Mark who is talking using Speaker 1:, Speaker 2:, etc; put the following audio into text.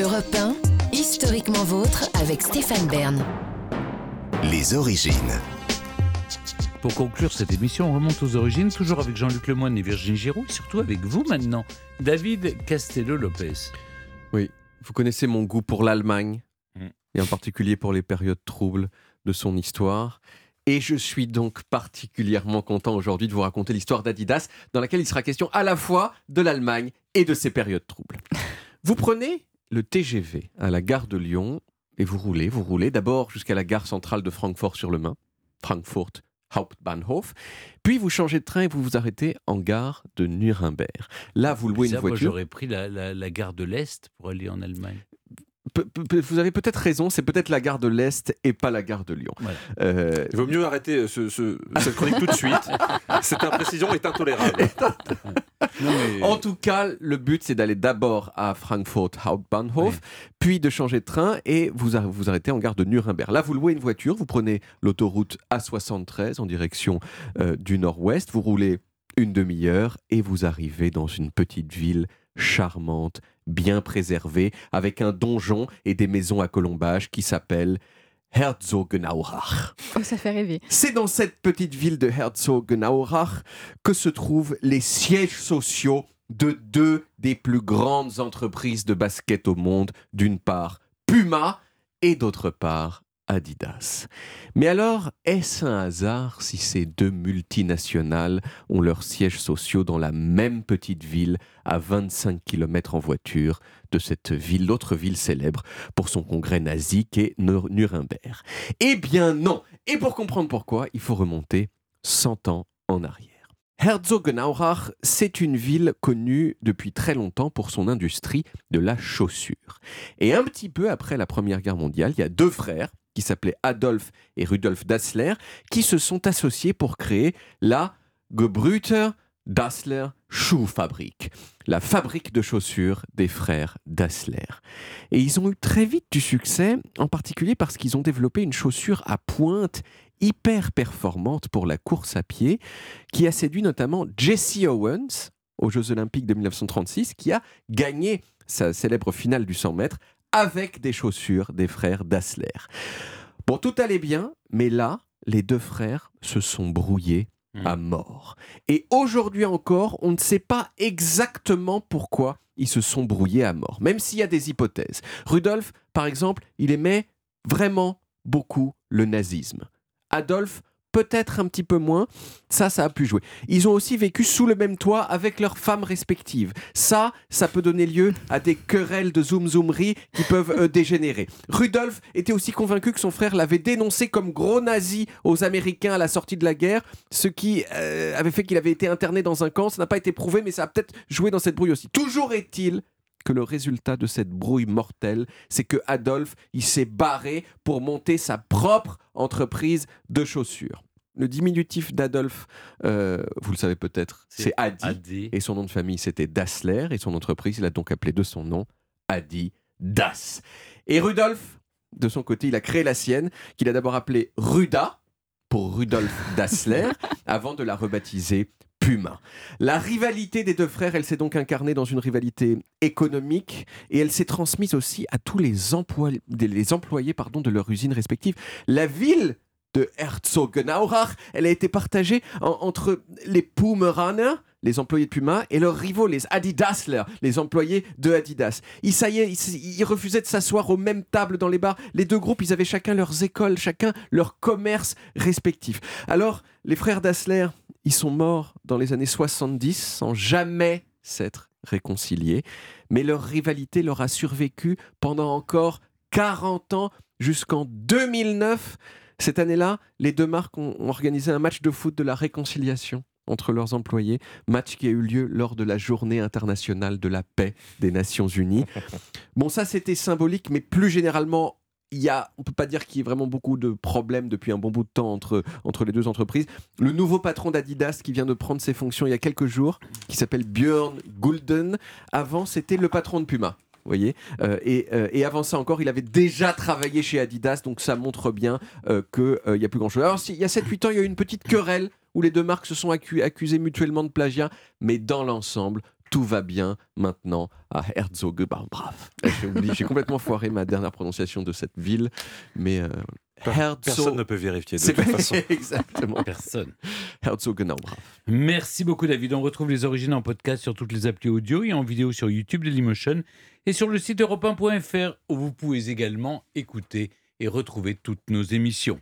Speaker 1: Europe 1, historiquement vôtre avec Stéphane Bern.
Speaker 2: Les origines.
Speaker 3: Pour conclure cette émission, on remonte aux origines, toujours avec Jean-Luc Lemoyne et Virginie Giraud, et surtout avec vous maintenant, David Castello-Lopez.
Speaker 4: Oui, vous connaissez mon goût pour l'Allemagne,
Speaker 3: Mm.
Speaker 4: et en particulier pour les périodes troubles de son histoire. Et je suis donc particulièrement content aujourd'hui de vous raconter l'histoire d'Adidas, dans laquelle il sera question à la fois de l'Allemagne et de ses périodes troubles. Vous prenez le TGV à la gare de Lyon et vous roulez, vous roulez d'abord jusqu'à la gare centrale de Francfort-sur-le-Main, Frankfurt Hauptbahnhof, puis vous changez de train et vous vous arrêtez en gare de Nuremberg. Là, vous louez une voiture.
Speaker 3: J'aurais pris la, la- la gare de l'Est pour aller en Allemagne.
Speaker 4: Vous avez peut-être raison, c'est peut-être la gare de l'Est et pas la gare de Lyon.
Speaker 3: Voilà.
Speaker 4: Euh,
Speaker 5: Il vaut mieux arrêter ce- ce- cette chronique tout de suite. Cette imprécision est intolérable.
Speaker 3: Non, mais-
Speaker 4: en tout cas, le but c'est d'aller d'abord à Frankfurt Hauptbahnhof, puis de changer de train et vous vous arrêtez en gare de Nuremberg. Là, vous louez une voiture, vous prenez l'autoroute A73 en direction euh, du nord-ouest, vous roulez une demi-heure et vous arrivez dans une petite ville charmante, bien préservée, avec un donjon et des maisons à colombage qui s'appelle Herzogenaurach.
Speaker 6: Oh, ça fait rêver.
Speaker 4: C'est dans cette petite ville de Herzogenaurach que se trouvent les sièges sociaux de deux des plus grandes entreprises de basket au monde, d'une part Puma et d'autre part Adidas. Mais alors, est-ce un hasard si ces deux multinationales ont leurs sièges sociaux dans la même petite ville à 25 km en voiture de cette ville, l'autre ville célèbre pour son congrès nazi qu'est Nur- Nuremberg? Eh bien non Et pour comprendre pourquoi, il faut remonter 100 ans en arrière. Herzogenaurach, c'est une ville connue depuis très longtemps pour son industrie de la chaussure. Et un petit peu après la Première Guerre mondiale, il y a deux frères qui s'appelaient Adolf et Rudolf Dassler qui se sont associés pour créer la Gebrüter Dassler Schuhfabrik, la fabrique de chaussures des frères Dassler. Et ils ont eu très vite du succès, en particulier parce qu'ils ont développé une chaussure à pointe hyper performante pour la course à pied, qui a séduit notamment Jesse Owens aux Jeux Olympiques de 1936, qui a gagné sa célèbre finale du 100 mètres avec des chaussures des frères Dassler. Bon, tout allait bien, mais là, les deux frères se sont brouillés à mort. Et aujourd'hui encore, on ne sait pas exactement pourquoi ils se sont brouillés à mort, même s'il y a des hypothèses. Rudolf, par exemple, il aimait vraiment beaucoup le nazisme. Adolphe, peut-être un petit peu moins, ça, ça a pu jouer. Ils ont aussi vécu sous le même toit avec leurs femmes respectives. Ça, ça peut donner lieu à des querelles de zoom-zoomerie qui peuvent euh, dégénérer. Rudolf était aussi convaincu que son frère l'avait dénoncé comme gros nazi aux Américains à la sortie de la guerre, ce qui euh, avait fait qu'il avait été interné dans un camp. Ça n'a pas été prouvé, mais ça a peut-être joué dans cette brouille aussi. Toujours est-il que le résultat de cette brouille mortelle, c'est que Adolphe, il s'est barré pour monter sa propre entreprise de chaussures. Le diminutif d'Adolphe, euh, vous le savez peut-être,
Speaker 3: C'est.
Speaker 4: Adi. Et son nom de famille, c'était Dassler. Et son entreprise, il a donc appelé de son nom Adi Das. Et Rudolf, de son côté, il a créé la sienne, qu'il a d'abord appelée Ruda, pour Rudolf Dassler, avant de la rebaptiser La rivalité des deux frères, elle s'est donc incarnée dans une rivalité économique et elle s'est transmise aussi à tous les, des- les employés pardon, de leurs usines respectives. La ville de Herzogenaurach, elle a été partagée en- entre les Pumeraner, les employés de Puma, et leurs rivaux, les Adidasler, les employés de Adidas. Ils, ça y est, ils, refusaient de s'asseoir aux mêmes tables dans les bars. Les deux groupes, ils avaient chacun leurs écoles, chacun leur commerce respectif. Alors, les frères Dassler, ils sont morts dans les années 70 sans jamais s'être réconciliés. Mais leur rivalité leur a survécu pendant encore 40 ans jusqu'en 2009. Cette année-là, les deux marques ont organisé un match de foot de la réconciliation entre leurs employés, match qui a eu lieu lors de la journée internationale de la paix des Nations Unies. Bon, ça c'était symbolique, mais plus généralement, il y a, on peut pas dire qu'il y ait vraiment beaucoup de problèmes depuis un bon bout de temps entre, entre les deux entreprises. Le nouveau patron d'Adidas qui vient de prendre ses fonctions il y a quelques jours, qui s'appelle Björn Gulden, avant c'était le patron de Puma. vous voyez Euh, et, euh, et avant ça encore, il avait déjà travaillé chez Adidas, donc ça montre bien euh, qu'il n'y a plus grand-chose. Alors, si- il y a 7-8 ans, il y a eu une petite querelle où les deux marques se sont accu- accusées mutuellement de plagiat, mais dans l'ensemble, tout va bien maintenant à Herzogenaurach. J'ai oublié, j'ai complètement foiré ma dernière prononciation de cette ville, mais euh,
Speaker 5: Personne ne peut vérifier de
Speaker 4: c'est
Speaker 5: toute façon.
Speaker 4: exactement
Speaker 3: Personne.
Speaker 4: Herzogenaurach.
Speaker 3: Merci beaucoup David. On retrouve les origines en podcast sur toutes les applis audio et en vidéo sur YouTube Dailymotion et sur le site europe1.fr où vous pouvez également écouter et retrouver toutes nos émissions.